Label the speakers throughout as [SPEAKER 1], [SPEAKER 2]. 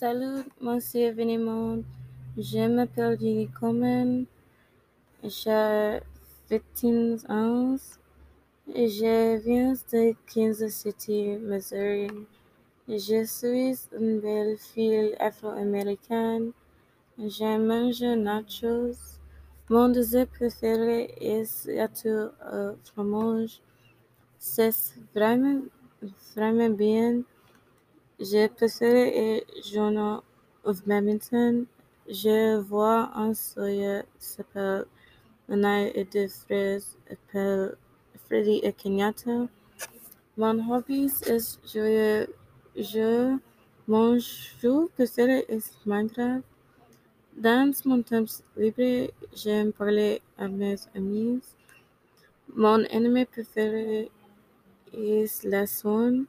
[SPEAKER 1] Salut, monsieur Venimond. Je m'appelle Jenny Coleman. J'ai 15 ans. Je viens de Kansas City, Missouri. Je suis une belle fille afro-américaine. Je mange nachos. Mon dessert préféré est gâteau au fromage. C'est vraiment, vraiment bien. Je préfère le journal of badminton. Je vois un soya s'appelle Lanai et deux frères appellent Freddy et Kenyatta. Mon hobby est jouer jeu. Mon jeu préféré est Minecraft. Dans mon temps libre, j'aime parler à mes amis. Mon anime préféré est la sonne.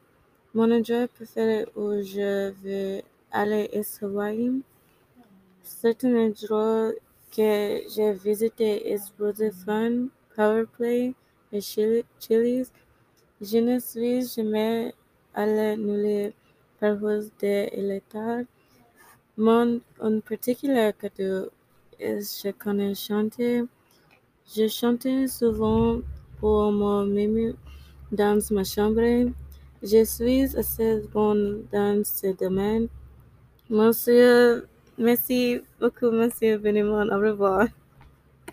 [SPEAKER 1] Mon endroit préféré où je vais aller est Hawaii. Certains endroits que j'ai est Brother Fun, Powerplay et Chili's. Je ne suis jamais allé nulle part de l'état. Mon en particulier cadeau est je connais chanter. Je chante souvent pour moi-même dans ma chambre. Je suis assez bonne dans ce domaine. Monsieur, merci beaucoup, monsieur Benimon. Au revoir.